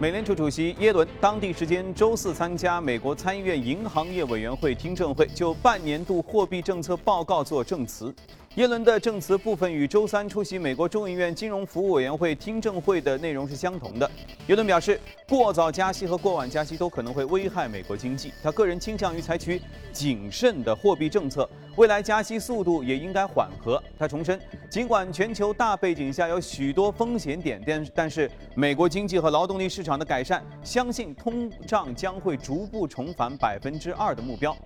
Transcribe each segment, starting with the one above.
美联储主席耶伦当地时间周四参加美国参议院银行业委员会听证会，就半年度货币政策报告作证词。耶伦的证词部分与周三出席美国众议院金融服务委员会听证会的内容是相同的。耶伦表示，过早加息和过晚加息都可能会危害美国经济。他个人倾向于采取谨慎的货币政策，未来加息速度也应该缓和。他重申，尽管全球大背景下有许多风险点，但但是美国经济和劳动力市场的改善，相信通胀将会逐步重返百分之二的目标。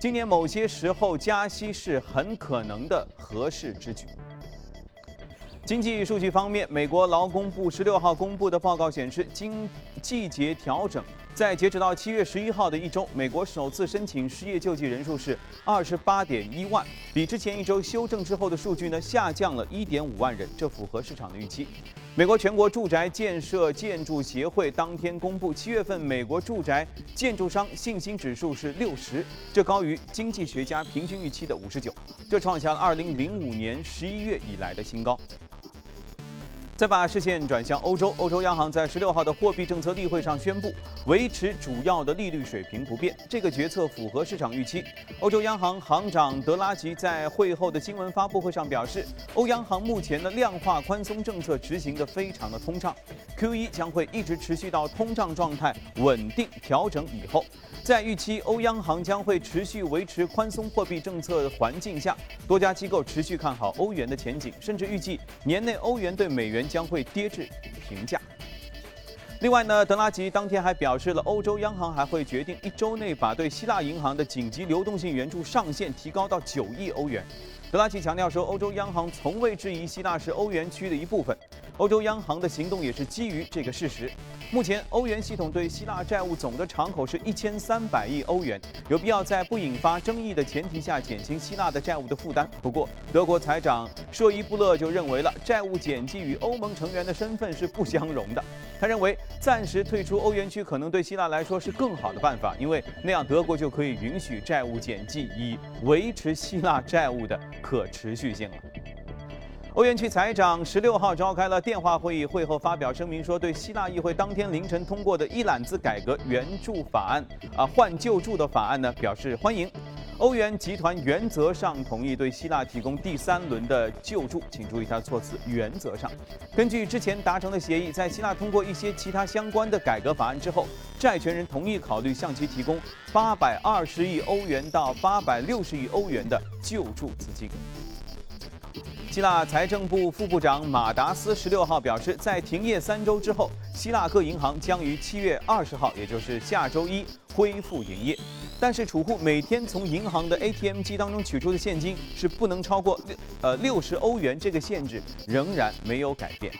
今年某些时候加息是很可能的合适之举。经济数据方面，美国劳工部十六号公布的报告显示，经季节调整，在截止到七月十一号的一周，美国首次申请失业救济人数是二十八点一万，比之前一周修正之后的数据呢下降了一点五万人，这符合市场的预期。美国全国住宅建设建筑协会当天公布，七月份美国住宅建筑商信心指数是六十，这高于经济学家平均预期的五十九，这创下了二零零五年十一月以来的新高。再把视线转向欧洲，欧洲央行在十六号的货币政策例会上宣布，维持主要的利率水平不变。这个决策符合市场预期。欧洲央行行长德拉吉在会后的新闻发布会上表示，欧央行目前的量化宽松政策执行的非常的通畅，Q1 将会一直持续到通胀状态稳定调整以后。在预期欧央行将会持续维持宽松货币政策的环境下，多家机构持续看好欧元的前景，甚至预计年内欧元对美元将会跌至平价。另外呢，德拉吉当天还表示了，欧洲央行还会决定一周内把对希腊银行的紧急流动性援助上限提高到九亿欧元。德拉吉强调说，欧洲央行从未质疑希腊是欧元区的一部分，欧洲央行的行动也是基于这个事实。目前，欧元系统对希腊债务总的敞口是一千三百亿欧元，有必要在不引发争议的前提下减轻希腊的债务的负担。不过，德国财长舍伊布勒就认为了债务减记与欧盟成员的身份是不相容的。他认为，暂时退出欧元区可能对希腊来说是更好的办法，因为那样德国就可以允许债务减记，以维持希腊债务的可持续性了。欧元区财长十六号召开了电话会议，会后发表声明说，对希腊议会当天凌晨通过的一揽子改革援助法案啊换救助的法案呢表示欢迎。欧元集团原则上同意对希腊提供第三轮的救助，请注意它的措辞，原则上。根据之前达成的协议，在希腊通过一些其他相关的改革法案之后，债权人同意考虑向其提供八百二十亿欧元到八百六十亿欧元的救助资金。希腊财政部副部长马达斯十六号表示，在停业三周之后，希腊各银行将于七月二十号，也就是下周一恢复营业。但是，储户每天从银行的 ATM 机当中取出的现金是不能超过六呃六十欧元，这个限制仍然没有改变。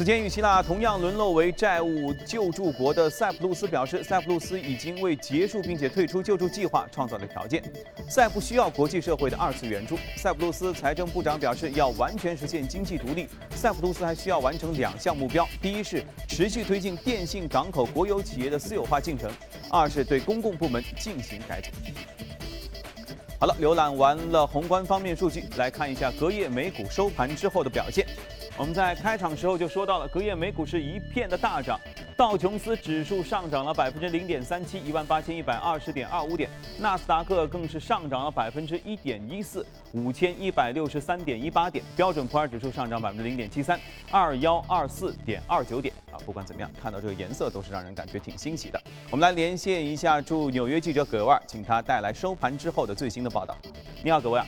此前与希腊同样沦落为债务救助国的塞浦路斯表示，塞浦路斯已经为结束并且退出救助计划创造了条件。塞不需要国际社会的二次援助。塞浦路斯财政部长表示，要完全实现经济独立，塞浦路斯还需要完成两项目标：第一是持续推进电信港口国有企业的私有化进程；二是对公共部门进行改组。好了，浏览完了宏观方面数据，来看一下隔夜美股收盘之后的表现。我们在开场时候就说到了，隔夜美股是一片的大涨，道琼斯指数上涨了百分之零点三七，一万八千一百二十点二五点，纳斯达克更是上涨了百分之一点一四，五千一百六十三点一八点，标准普尔指数上涨百分之零点七三，二幺二四点二九点啊。不管怎么样，看到这个颜色都是让人感觉挺欣喜的。我们来连线一下驻纽约记者葛万，请他带来收盘之后的最新的报道。你好，葛万。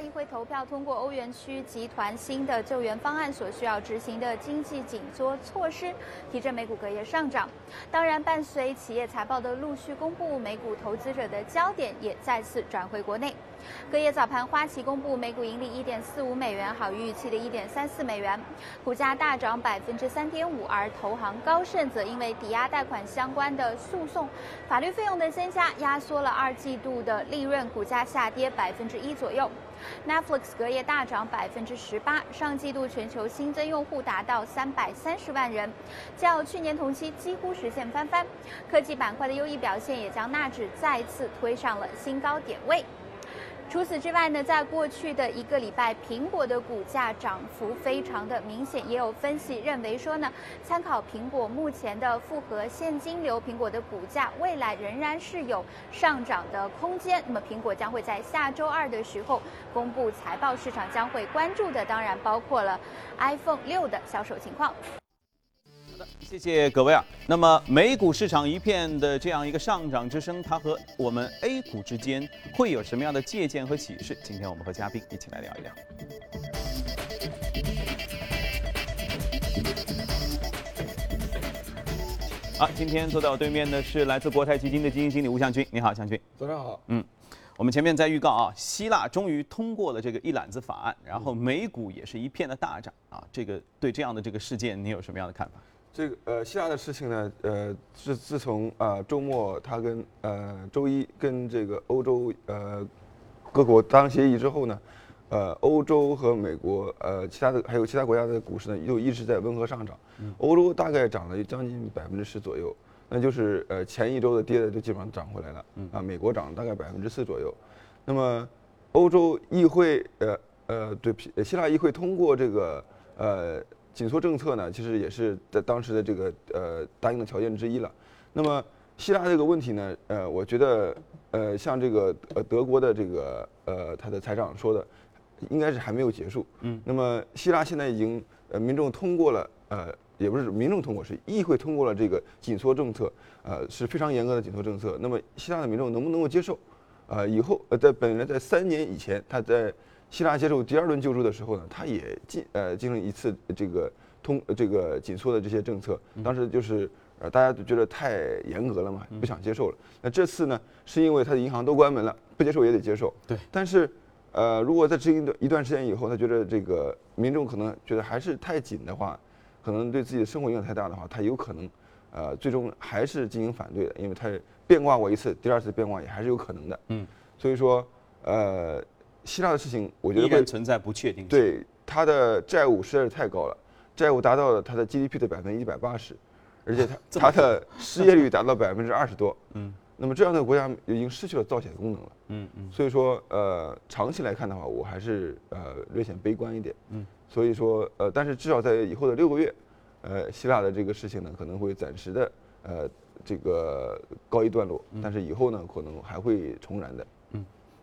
议会投票通过欧元区集团新的救援方案所需要执行的经济紧缩措施，提振美股隔夜上涨。当然，伴随企业财报的陆续公布，美股投资者的焦点也再次转回国内。隔夜早盘，花旗公布每股盈利一点四五美元，好于预期的一点三四美元，股价大涨百分之三点五。而投行高盛则因为抵押贷款相关的诉讼、法律费用的增加，压缩了二季度的利润，股价下跌百分之一左右。Netflix 隔夜大涨百分之十八，上季度全球新增用户达到三百三十万人，较去年同期几乎实现翻番。科技板块的优异表现也将纳指再次推上了新高点位。除此之外呢，在过去的一个礼拜，苹果的股价涨幅非常的明显，也有分析认为说呢，参考苹果目前的复合现金流，苹果的股价未来仍然是有上涨的空间。那么苹果将会在下周二的时候公布财报，市场将会关注的当然包括了 iPhone 六的销售情况。谢谢各位啊。那么美股市场一片的这样一个上涨之声，它和我们 A 股之间会有什么样的借鉴和启示？今天我们和嘉宾一起来聊一聊。好，今天坐在我对面的是来自国泰基金的基金经理吴向军，你好，向军。早上好。嗯，我们前面在预告啊，希腊终于通过了这个一揽子法案，然后美股也是一片的大涨啊。这个对这样的这个事件，你有什么样的看法？这个呃，希腊的事情呢，呃，自自从啊周末他跟呃周一跟这个欧洲呃各国达成协议之后呢，呃，欧洲和美国呃其他的还有其他国家的股市呢，又一直在温和上涨。欧洲大概涨了将近百分之十左右，那就是呃前一周的跌的都基本上涨回来了。啊，美国涨了大概百分之四左右。那么欧洲议会呃呃对希腊议会通过这个呃。紧缩政策呢，其实也是在当时的这个呃答应的条件之一了。那么希腊这个问题呢，呃，我觉得呃像这个呃德国的这个呃他的财长说的，应该是还没有结束。嗯。那么希腊现在已经呃民众通过了呃也不是民众通过是议会通过了这个紧缩政策，呃是非常严格的紧缩政策。那么希腊的民众能不能够接受？呃以后呃在本来在三年以前他在。希腊接受第二轮救助的时候呢，他也进呃进行一次这个通这个紧缩的这些政策，当时就是呃大家都觉得太严格了嘛，不想接受了。那这次呢，是因为他的银行都关门了，不接受也得接受。对。但是呃，如果在执行一段一段时间以后，他觉得这个民众可能觉得还是太紧的话，可能对自己的生活影响太大的话，他有可能呃最终还是进行反对的，因为他变卦过一次，第二次变卦也还是有可能的。嗯。所以说呃。希腊的事情，我觉得依然存在不确定性。对，它的债务实在是太高了，债务达到了它的 GDP 的百分之一百八十，而且它它的失业率达到百分之二十多。嗯。那么这样的国家已经失去了造血功能了。嗯嗯。所以说，呃，长期来看的话，我还是呃略显悲观一点。嗯。所以说，呃，但是至少在以后的六个月，呃，希腊的这个事情呢，可能会暂时的呃这个告一段落，但是以后呢，可能还会重燃的。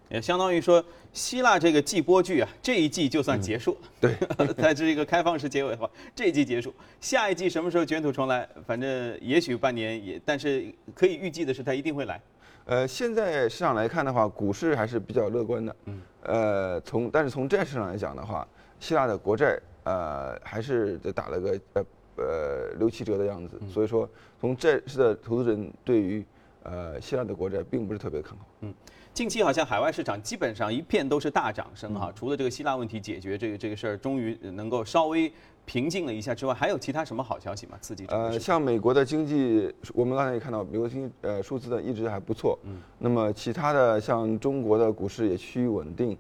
也相当于说，希腊这个季播剧啊，这一季就算结束。对，在这一个开放式结尾的话，这一季结束，下一季什么时候卷土重来？反正也许半年也，但是可以预计的是，它一定会来。呃，现在市场来看的话，股市还是比较乐观的。嗯。呃，从但是从债市上来讲的话，希腊的国债呃还是打了个呃呃六七折的样子。所以说，从债市的投资人对于呃希腊的国债并不是特别看好。嗯。近期好像海外市场基本上一片都是大涨声哈，除了这个希腊问题解决这个这个事儿终于能够稍微平静了一下之外，还有其他什么好消息吗？刺激？呃，像美国的经济，我们刚才也看到，美国经呃数字呢一直还不错。嗯。那么其他的像中国的股市也趋于稳定，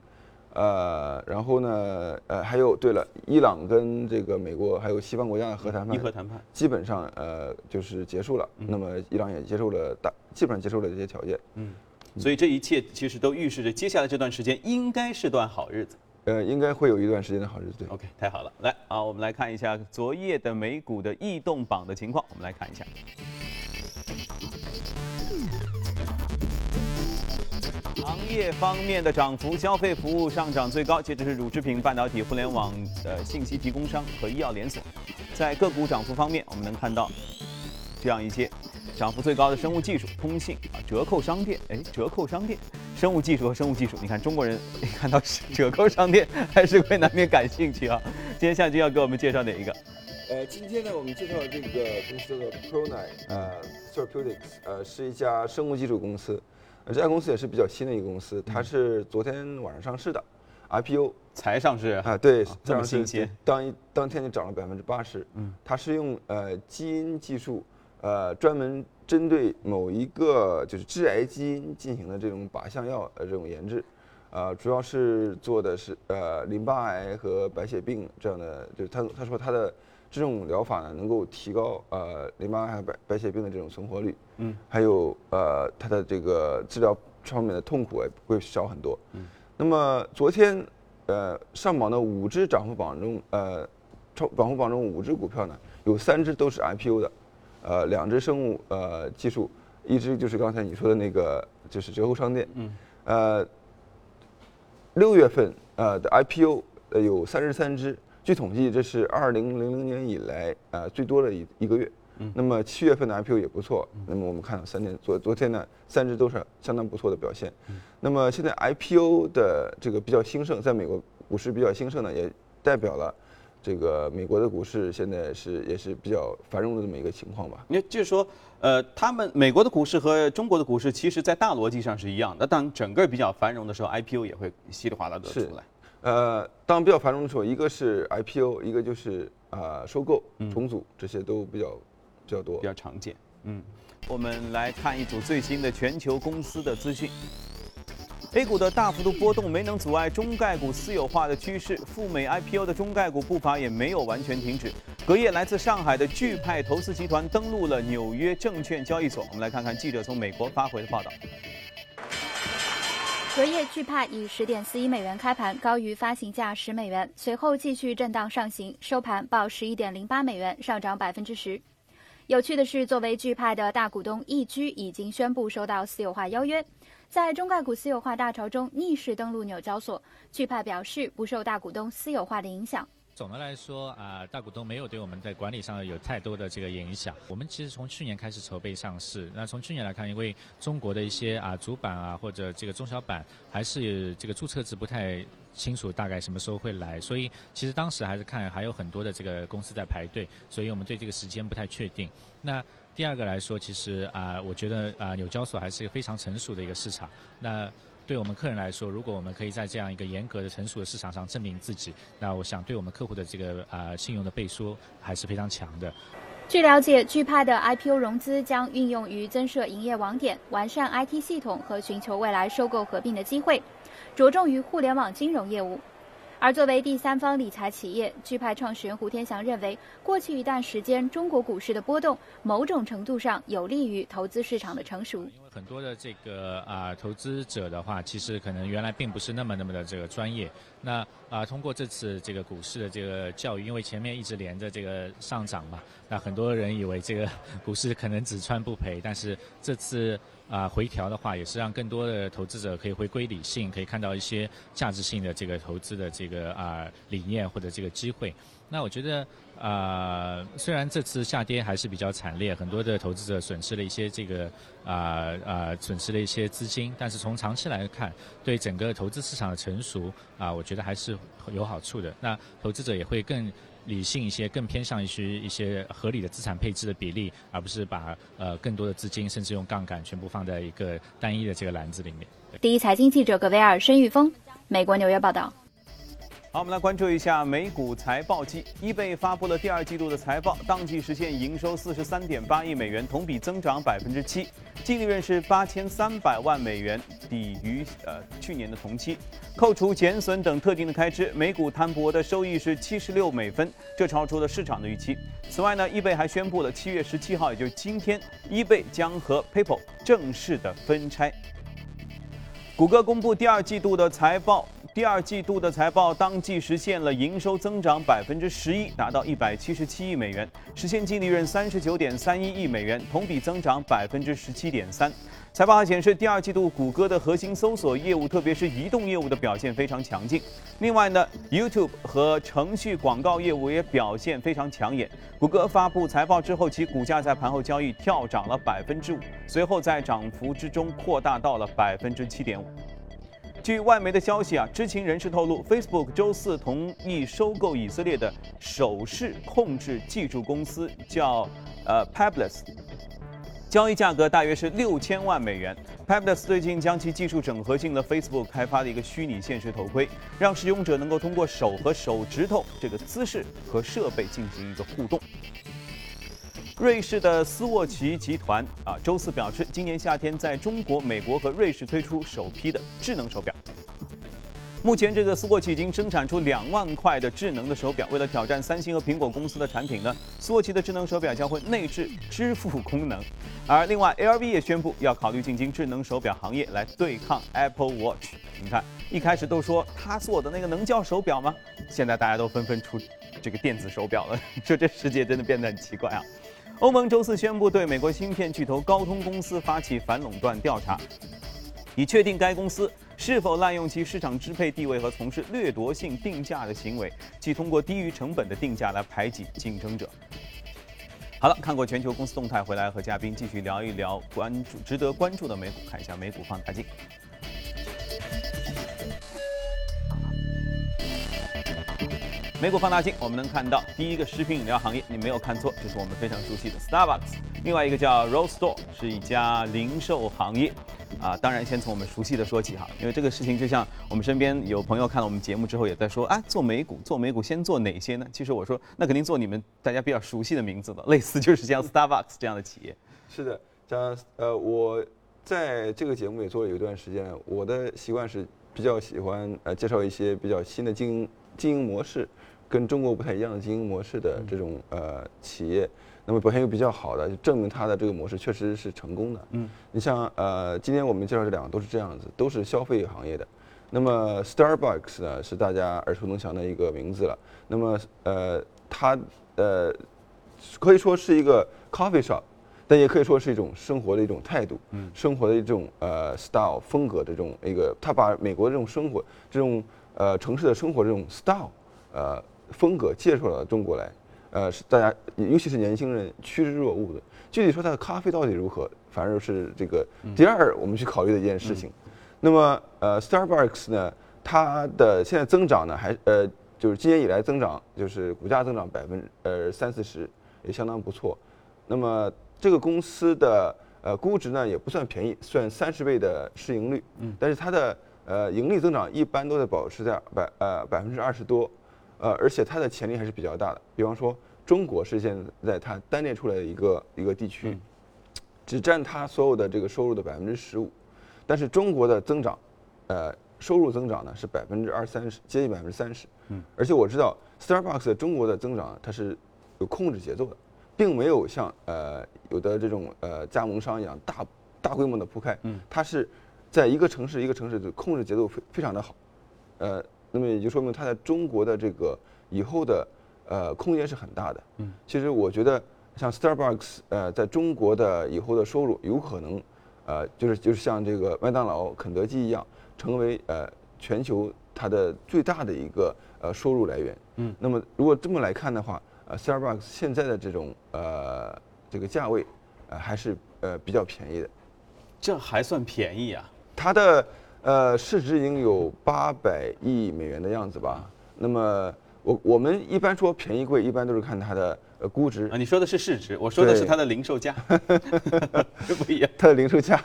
呃，然后呢，呃，还有对了，伊朗跟这个美国还有西方国家的核谈判，伊核谈判基本上呃就是结束了。那么伊朗也接受了大，基本上接受了这些条件。嗯。所以这一切其实都预示着接下来这段时间应该是段好日子，呃，应该会有一段时间的好日子。对 OK，太好了，来啊，我们来看一下昨夜的美股的异动榜的情况。我们来看一下，行业方面的涨幅，消费服务上涨最高，接着是乳制品、半导体、互联网的信息提供商和医药连锁。在个股涨幅方面，我们能看到这样一些。涨幅最高的生物技术、通信啊，折扣商店，哎，折扣商店，生物技术和生物技术，你看中国人一看到是折扣商店，还是会难免感兴趣啊。今天向军要给我们介绍哪一个？呃，今天呢，我们介绍的这个公司叫 Pronine 呃 Therapeutics，呃，是一家生物技术公司。呃，这家公司也是比较新的一个公司，它是昨天晚上上市的，IPO 才上市啊？对，这么新鲜，当一当天就涨了百分之八十。嗯，它是用呃基因技术。呃，专门针对某一个就是致癌基因进行的这种靶向药呃这种研制，呃，主要是做的是呃淋巴癌和白血病这样的，就是他他说他的这种疗法呢能够提高呃淋巴癌白白血病的这种存活率，嗯，还有呃它的这个治疗方面的痛苦也会少很多，嗯，那么昨天，呃，上榜的五只涨幅榜中，呃，超涨幅榜中五只股票呢，有三只都是 IPO 的，呃，两只生物呃技术，一只就是刚才你说的那个就是折扣商店，嗯，呃，六月份呃的 IPO 呃有三十三只，据统计这是二零零零年以来呃最多的一一个月。那么七月份的 IPO 也不错。那么我们看到三天昨昨天呢，三只都是相当不错的表现。那么现在 IPO 的这个比较兴盛，在美国股市比较兴盛呢，也代表了这个美国的股市现在是也是比较繁荣的这么一个情况吧。也就是说，呃，他们美国的股市和中国的股市，其实在大逻辑上是一样的。当整个比较繁荣的时候，IPO 也会稀里哗啦的出来。呃，当比较繁荣的时候，一个是 IPO，一个就是啊收购、重组，这些都比较。比较多，比较常见。嗯，我们来看一组最新的全球公司的资讯。A 股的大幅度波动没能阻碍中概股私有化的趋势，赴美 IPO 的中概股步伐也没有完全停止。隔夜，来自上海的钜派投资集团登陆了纽约证券交易所。我们来看看记者从美国发回的报道。隔夜，钜派以十点四一美元开盘，高于发行价十美元，随后继续震荡上行，收盘报十一点零八美元，上涨百分之十。有趣的是，作为钜派的大股东，易居已经宣布收到私有化邀约，在中概股私有化大潮中逆势登陆纽交所。钜派表示不受大股东私有化的影响。总的来说啊，大股东没有对我们在管理上有太多的这个影响。我们其实从去年开始筹备上市，那从去年来看，因为中国的一些啊主板啊或者这个中小板还是这个注册制不太清楚，大概什么时候会来，所以其实当时还是看还有很多的这个公司在排队，所以我们对这个时间不太确定。那第二个来说，其实啊，我觉得啊纽交所还是一个非常成熟的一个市场。那对我们客人来说，如果我们可以在这样一个严格的、成熟的市场上证明自己，那我想对我们客户的这个啊信用的背书还是非常强的。据了解，钜派的 IPO 融资将运用于增设营业网点、完善 IT 系统和寻求未来收购合并的机会，着重于互联网金融业务。而作为第三方理财企业，钜派创始人胡天祥认为，过去一段时间中国股市的波动，某种程度上有利于投资市场的成熟。很多的这个啊投资者的话，其实可能原来并不是那么那么的这个专业。那啊通过这次这个股市的这个教育，因为前面一直连着这个上涨嘛，那很多人以为这个股市可能只赚不赔，但是这次。啊，回调的话也是让更多的投资者可以回归理性，可以看到一些价值性的这个投资的这个啊理念或者这个机会。那我觉得呃，虽然这次下跌还是比较惨烈，很多的投资者损失了一些这个啊啊损失了一些资金，但是从长期来看，对整个投资市场的成熟啊，我觉得还是有好处的。那投资者也会更。理性一些，更偏向一些一些合理的资产配置的比例，而不是把呃更多的资金甚至用杠杆全部放在一个单一的这个篮子里面。第一财经记者葛维尔、申玉峰，美国纽约报道。好，我们来关注一下美股财报季。易贝发布了第二季度的财报，当季实现营收四十三点八亿美元，同比增长百分之七，净利润是八千三百万美元，抵于呃去年的同期。扣除减损等特定的开支，每股摊薄的收益是七十六美分，这超出了市场的预期。此外呢，易贝还宣布了七月十七号，也就是今天，易贝将和 PayPal 正式的分拆。谷歌公布第二季度的财报，第二季度的财报当季实现了营收增长百分之十一，达到一百七十七亿美元，实现净利润三十九点三一亿美元，同比增长百分之十七点三。财报还显示，第二季度谷歌的核心搜索业务，特别是移动业务的表现非常强劲。另外呢，YouTube 和程序广告业务也表现非常抢眼。谷歌发布财报之后，其股价在盘后交易跳涨了百分之五，随后在涨幅之中扩大到了百分之七点五。据外媒的消息啊，知情人士透露，Facebook 周四同意收购以色列的手势控制技术公司，叫呃 Pebbles。交易价格大约是六千万美元。Pebbles 最近将其技术整合进了 Facebook 开发的一个虚拟现实头盔，让使用者能够通过手和手指头这个姿势和设备进行一个互动。瑞士的斯沃琪集团啊，周四表示，今年夏天在中国、美国和瑞士推出首批的智能手表。目前，这个斯沃琪已经生产出两万块的智能的手表。为了挑战三星和苹果公司的产品呢，斯沃琪的智能手表将会内置支付功能。而另外，LV 也宣布要考虑进军智能手表行业来对抗 Apple Watch。你看，一开始都说他做的那个能叫手表吗？现在大家都纷纷出这个电子手表了，说这世界真的变得很奇怪啊。欧盟周四宣布对美国芯片巨头高通公司发起反垄断调查，以确定该公司是否滥用其市场支配地位和从事掠夺性定价的行为，即通过低于成本的定价来排挤竞争者。好了，看过全球公司动态回来，和嘉宾继续聊一聊关注值得关注的美股，看一下美股放大镜。美股放大镜，我们能看到第一个食品饮料行业，你没有看错，就是我们非常熟悉的 Starbucks。另外一个叫 Rose Store，是一家零售行业。啊，当然先从我们熟悉的说起哈，因为这个事情就像我们身边有朋友看了我们节目之后也在说，啊，做美股，做美股先做哪些呢？其实我说，那肯定做你们大家比较熟悉的名字的，类似就是像 Starbucks 这样的企业。是的，像呃，我在这个节目也做了有一段时间，我的习惯是比较喜欢呃介绍一些比较新的经营经营模式。跟中国不太一样的经营模式的这种呃企业，那么表现又比较好的，就证明它的这个模式确实是成功的。嗯，你像呃，今天我们介绍这两个都是这样子，都是消费行业的。那么 Starbucks 呢是大家耳熟能详的一个名字了。那么呃，它呃可以说是一个 coffee shop，但也可以说是一种生活的一种态度，嗯，生活的一种呃 style 风格的这种一个，它把美国这种生活这种呃城市的生活这种 style 呃。风格介绍了中国来，呃，是大家尤其是年轻人趋之若鹜的。具体说它的咖啡到底如何，反而是这个第二我们去考虑的一件事情。那么，呃，Starbucks 呢，它的现在增长呢，还呃，就是今年以来增长，就是股价增长百分呃三四十，也相当不错。那么这个公司的呃估值呢也不算便宜，算三十倍的市盈率。嗯。但是它的呃盈利增长一般都在保持在百呃百分之二十多。呃，而且它的潜力还是比较大的。比方说，中国是现在它单列出来的一个一个地区，只占它所有的这个收入的百分之十五。但是中国的增长，呃，收入增长呢是百分之二三十，接近百分之三十。嗯。而且我知道，Starbucks 中国的增长它是有控制节奏的，并没有像呃有的这种呃加盟商一样大大规模的铺开。嗯。它是在一个城市一个城市的控制节奏非非常的好，呃。那么也就说明它在中国的这个以后的呃空间是很大的。嗯，其实我觉得像 Starbucks 呃在中国的以后的收入有可能呃就是就是像这个麦当劳、肯德基一样，成为呃全球它的最大的一个呃收入来源。嗯，那么如果这么来看的话，呃 Starbucks 现在的这种呃这个价位呃还是呃比较便宜的。这还算便宜啊？它的。呃，市值已经有八百亿美元的样子吧。那么，我我们一般说便宜贵，一般都是看它的呃估值。啊，你说的是市值，我说的是它的零售价，这不一样。它的零售价，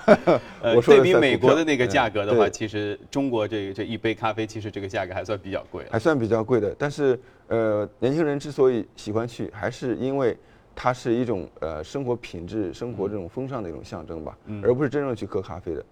呃，对比美国的那个价格的话，其实中国这这一杯咖啡，其实这个价格还算比较贵。还算比较贵的，但是呃，年轻人之所以喜欢去，还是因为它是一种呃生活品质、生活这种风尚的一种象征吧，而不是真正去喝咖啡的。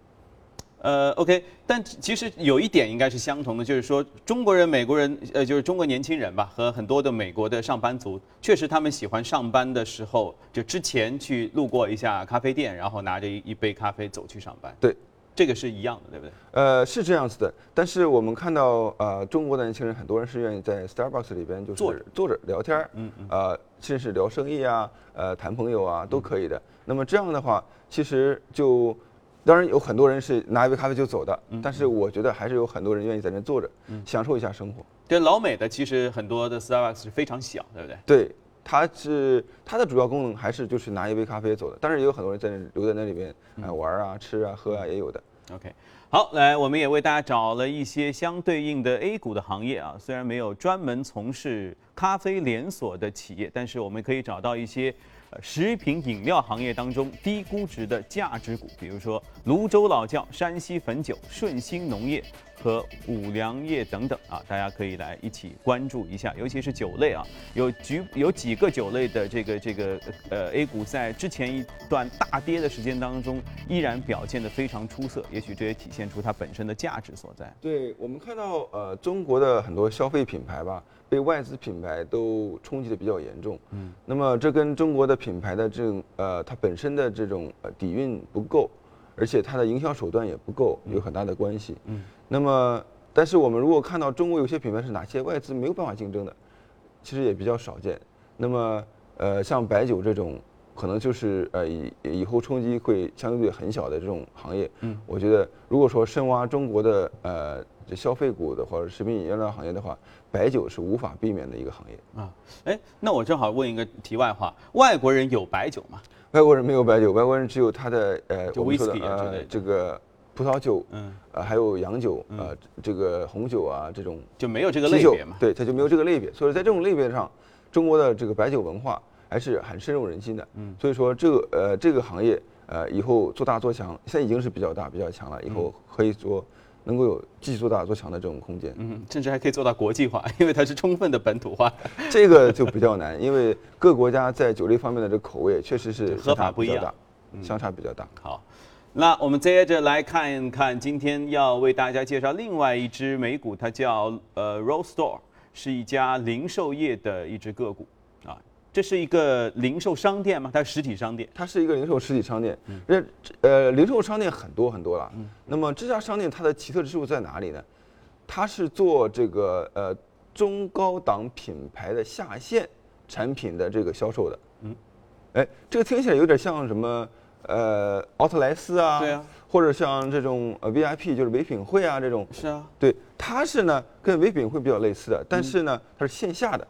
呃，OK，但其实有一点应该是相同的，就是说中国人、美国人，呃，就是中国年轻人吧，和很多的美国的上班族，确实他们喜欢上班的时候，就之前去路过一下咖啡店，然后拿着一一杯咖啡走去上班。对，这个是一样的，对不对？呃，是这样子的。但是我们看到，呃，中国的年轻人很多人是愿意在 Starbucks 里边就是坐着坐着聊天嗯嗯，呃，甚至聊生意啊，呃，谈朋友啊，都可以的。那么这样的话，其实就。当然有很多人是拿一杯咖啡就走的，但是我觉得还是有很多人愿意在那坐着，享受一下生活。对老美的其实很多的 Starbucks 是非常小，对不对？对，它是它的主要功能还是就是拿一杯咖啡走的，但是也有很多人在那留在那里面啊玩啊吃啊喝啊也有的。OK，好，来我们也为大家找了一些相对应的 A 股的行业啊，虽然没有专门从事咖啡连锁的企业，但是我们可以找到一些。食品饮料行业当中低估值的价值股，比如说泸州老窖、山西汾酒、顺鑫农业。和五粮液等等啊，大家可以来一起关注一下，尤其是酒类啊，有局有几个酒类的这个这个呃 A 股在之前一段大跌的时间当中，依然表现得非常出色，也许这也体现出它本身的价值所在。对我们看到呃中国的很多消费品牌吧。被外资品牌都冲击的比较严重，嗯，那么这跟中国的品牌的这种呃，它本身的这种呃底蕴不够，而且它的营销手段也不够，有很大的关系，嗯，那么但是我们如果看到中国有些品牌是哪些外资没有办法竞争的，其实也比较少见。那么呃，像白酒这种，可能就是呃以以后冲击会相对很小的这种行业。嗯，我觉得如果说深挖中国的呃这消费股的或者食品饮料行业的话，白酒是无法避免的一个行业。啊，哎，那我正好问一个题外话：外国人有白酒吗？外国人没有白酒，外国人只有他的呃就我们说的 whisky 啊之类的呃这个葡萄酒，嗯，呃还有洋酒，呃这个红酒啊这种就没有这个类别嘛？对，它就没有这个类别。所以在这种类别上，中国的这个白酒文化还是很深入人心的。嗯，所以说这个呃这个行业呃以后做大做强，现在已经是比较大比较强了，以后可以做能够有继续做大做强的这种空间。嗯，甚至还可以做到国际化，因为它是充分的本土化。这个就比较难，因为各国家在酒类方面的这个口味确实是喝法不一样相差比较大，相差比较大。好，那我们接着来看一看，今天要为大家介绍另外一只美股，它叫呃 Roll Store，是一家零售业的一只个股啊。这是一个零售商店吗？它是实体商店。它是一个零售实体商店，嗯呃零售商店很多很多了。那么这家商店它的奇特之处在哪里呢？它是做这个呃中高档品牌的下线产品的这个销售的。嗯，哎，这个听起来有点像什么呃奥特莱斯啊，对啊，或者像这种呃 VIP 就是唯品会啊这种。是啊，对，它是呢跟唯品会比较类似的，但是呢它是线下的，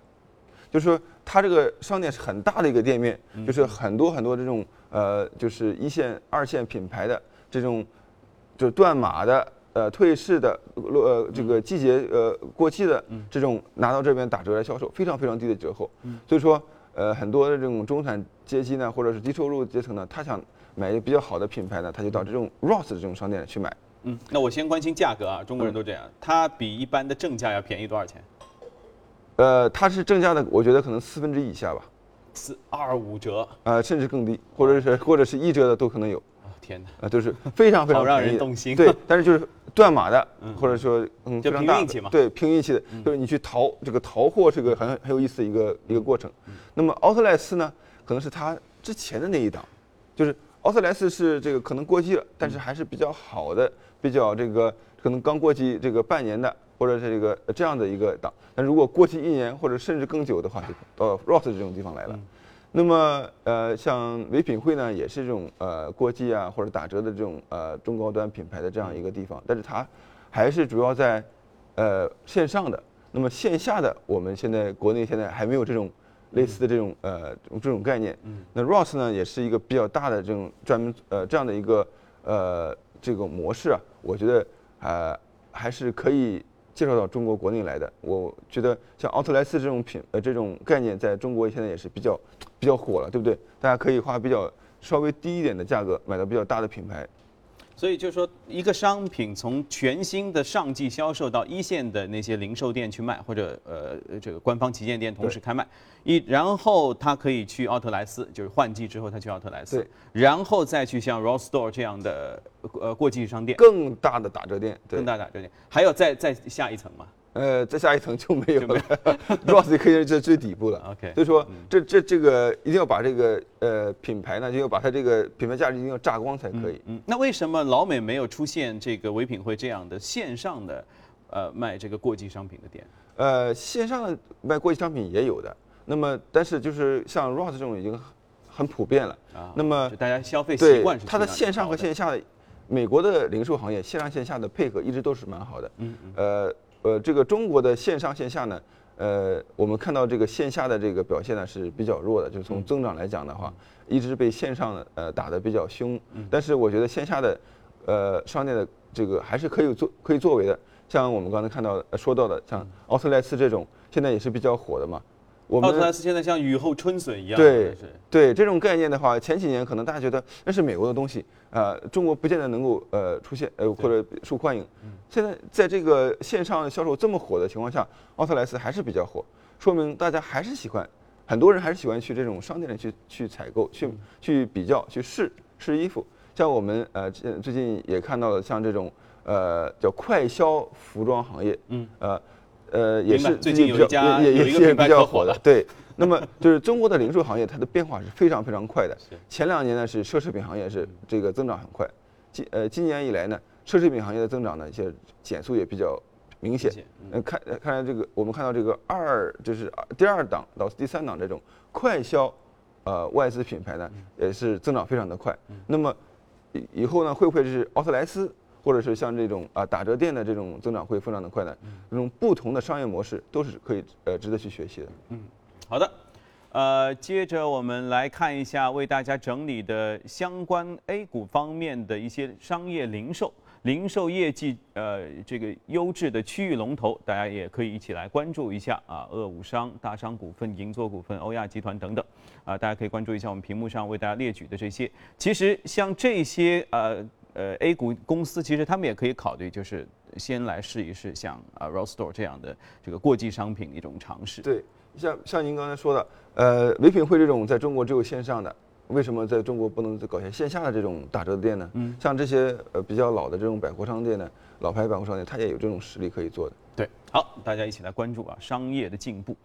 就是说它这个商店是很大的一个店面，就是很多很多这种呃就是一线、二线品牌的这种就是断码的。呃，退市的，呃，这个季节呃过期的这种拿到这边打折来销售，非常非常低的折扣。所以说，呃，很多的这种中产阶级呢，或者是低收入阶层呢，他想买一个比较好的品牌呢，他就到这种 Ross 的这种商店去买。嗯，那我先关心价格啊，中国人都这样，它比一般的正价要便宜多少钱？呃，它是正价的，我觉得可能四分之一以下吧。四二五折。呃，甚至更低，或者是或者是一折的都可能有，哦天哪！呃，都是非常非常让人动心对，但是就是断码的，或者说嗯就凭运气嘛嗯对，凭运气的，就是你去淘这个淘货是个很很有意思的一个一个过程。嗯那么奥特莱斯呢，可能是它之前的那一档，就是奥特莱斯是这个可能过季了，但是还是比较好的，比较这个可能刚过季这个半年的。或者是这个呃这样的一个档，但如果过期一年或者甚至更久的话，就到 Ross 这种地方来了。那么呃，像唯品会呢，也是这种呃过季啊或者打折的这种呃中高端品牌的这样一个地方，但是它还是主要在呃线上的。那么线下的，我们现在国内现在还没有这种类似的这种呃这种概念。那 Ross 呢，也是一个比较大的这种专门呃这样的一个呃这个模式啊，我觉得呃还是可以介绍到中国国内来的。我觉得像奥特莱斯这种品呃这种概念，在中国现在也是比较比较火了，对不对？大家可以花比较稍微低一点的价格买到比较大的品牌。所以就是说，一个商品从全新的上季销售到一线的那些零售店去卖，或者呃这个官方旗舰店同时开卖，一然后他可以去奥特莱斯，就是换季之后他去奥特莱斯对，然后再去像 Ross Store 这样的呃过季商店，更大的打折店，对。更，大打折店，还有再再下一层嘛？呃，再下一层就没有了，Ross 可以是这最底部了。OK 所以说这这这个一定要把这个呃品牌呢，就要把它这个品牌价值一定要榨光才可以。嗯，那为什么老美没有出现这个唯品会这样的线上的呃卖这个过季商品的店？呃，线上的卖过季商品也有的，那么但是就是像 Ross 这种已经很很普遍了。啊，那么大家消费习对惯是它的去那里线上和线下的，美国的零售行业线上线下的配合一直都是蛮好的。嗯呃呃，这个中国的线上线下呢，呃，我们看到这个线下的这个表现呢是比较弱的，就是嗯从增长来讲的话，一直被线上呃打得比较凶。嗯但是我觉得线下的呃商店的这个还是可以做可以作为的，像我们刚才看到呃说到的，像奥特莱斯这种现在也是比较火的嘛。我们奥特莱斯现在像雨后春笋一样，对对这种概念的话，前几年可能大家觉得那是美国的东西，呃，中国不见得能够呃出现呃或者受欢迎。现在在这个线上销售这么火的情况下，奥特莱斯还是比较火，说明大家还是喜欢，很多人还是喜欢去这种商店里去去采购、去去比较、去试试衣服。像我们呃最最近也看到了像这种呃叫快销服装行业，嗯呃呃也是最近有一比较也也也比较火的。对，那么就是中国的零售行业，它的变化是非常非常快的。前两年呢是奢侈品行业是这个增长很快，今呃今年以来呢，奢侈品行业的增长呢，一些减速也比较明显。嗯，看看来这个我们看到这个二就是第二档到第三档这种快销，呃外资品牌呢也是增长非常的快。那么以以后呢会不会是奥特莱斯或者是像这种啊打折店的这种增长会非常的快的？这种不同的商业模式都是可以呃值得去学习的。嗯，好的。呃，接着我们来看一下为大家整理的相关 A 股方面的一些商业零售。零售业绩，呃，这个优质的区域龙头，大家也可以一起来关注一下啊。鄂武商、大商股份、银座股份、欧亚集团等等，啊，大家可以关注一下我们屏幕上为大家列举的这些。其实像这些呃呃 A 股公司，其实他们也可以考虑，就是先来试一试像啊 Rose Store 这样的这个过季商品的一种尝试。对，像像您刚才说的，呃，唯品会这种在中国只有线上的。为什么在中国不能搞些线下的这种打折店呢？嗯，像这些呃比较老的这种百货商店呢，老牌百货商店，它也有这种实力可以做的。对，好，大家一起来关注啊，商业的进步。